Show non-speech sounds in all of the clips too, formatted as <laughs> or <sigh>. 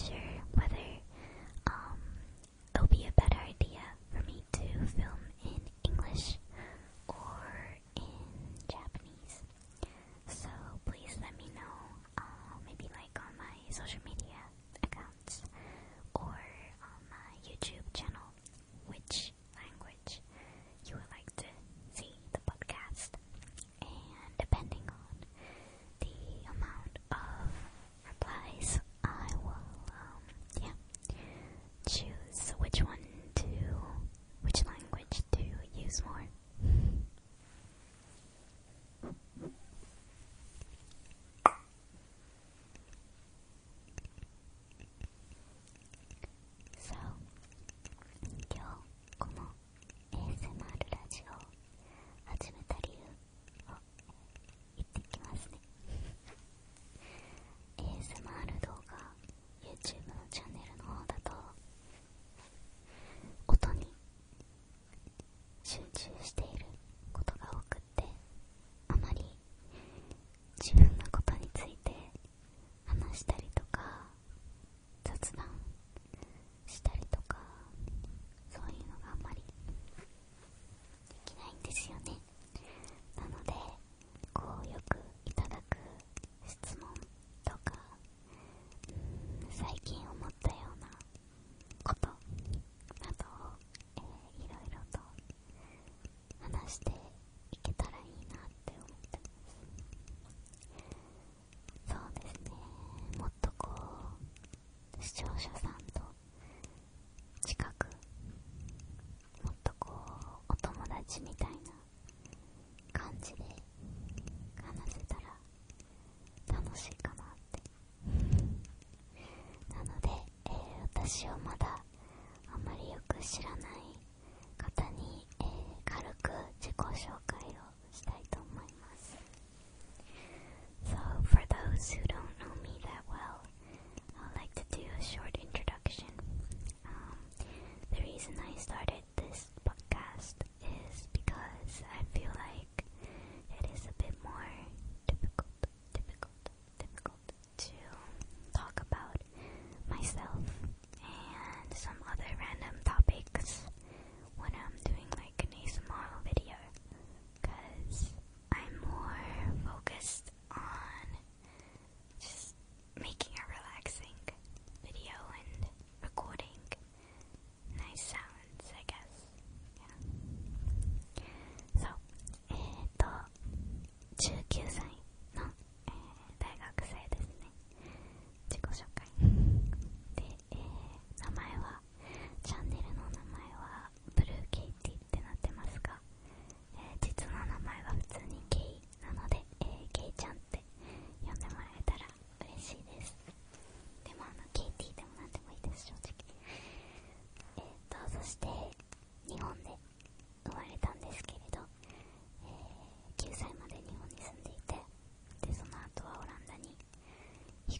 this. 知らない。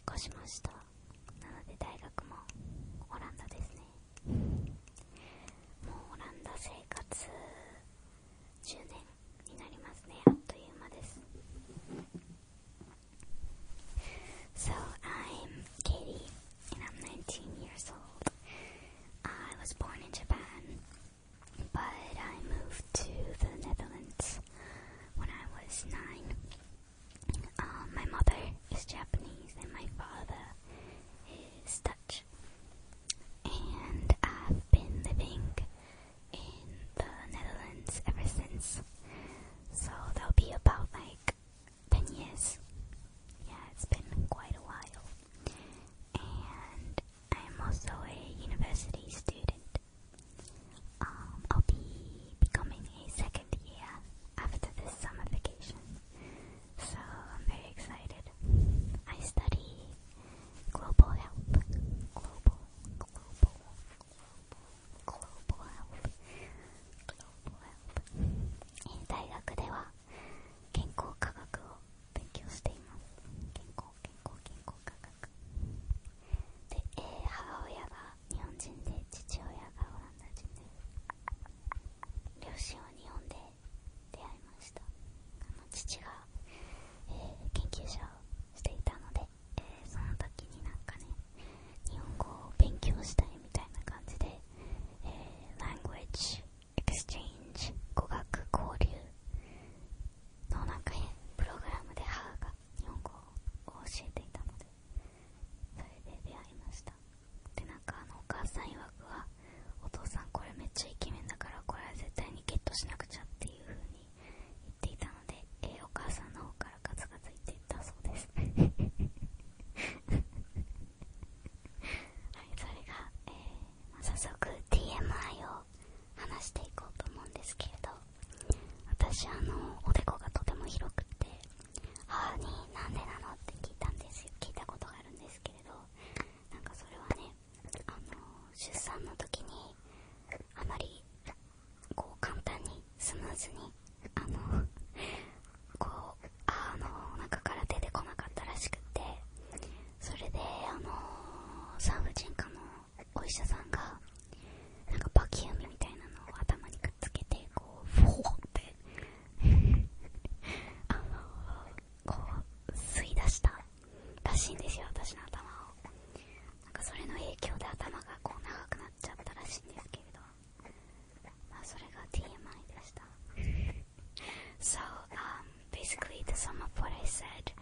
かしました。ずにあのこうあのお腹から出てこなかったらしくてそれであの産婦人科のお医者さんがなんかバキュームみたいなのを頭にくっつけてこうフォーって <laughs> あのこう吸い出したらしいんですよ私の頭を。なんかそれの影響で頭がこう長くなっちゃったらしいんですけれど。まあそれが So, um, basically the sum of what I said.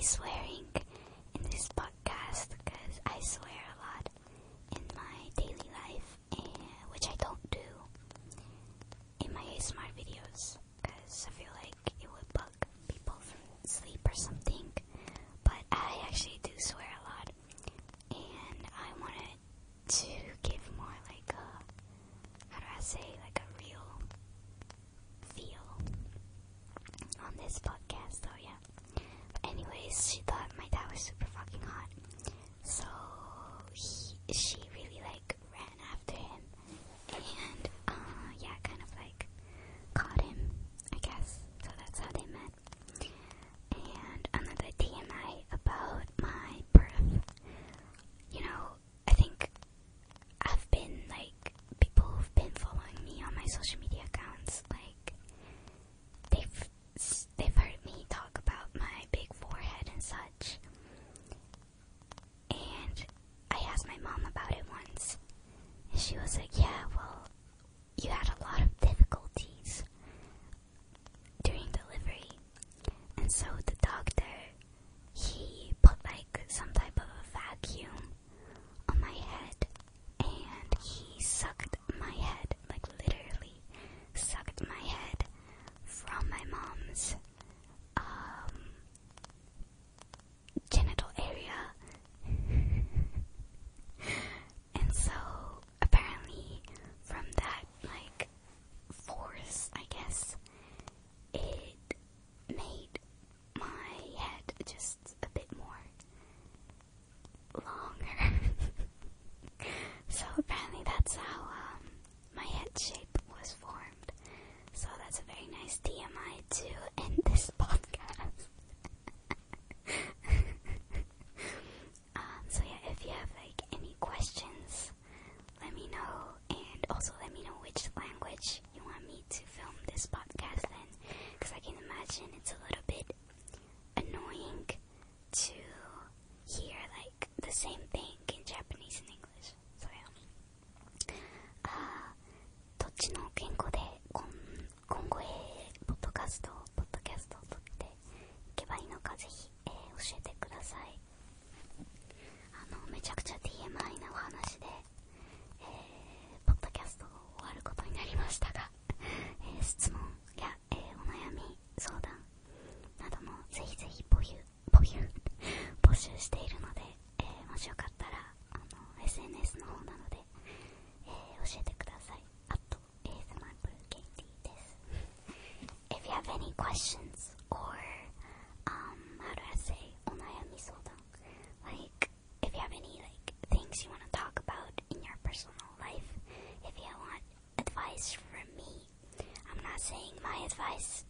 swearing in this podcast because I swear she thought my dad was super to questions or um how do I say onayamitsudan? Like if you have any like things you want to talk about in your personal life, if you want advice from me, I'm not saying my advice.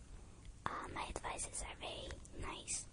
Uh, my advices are very nice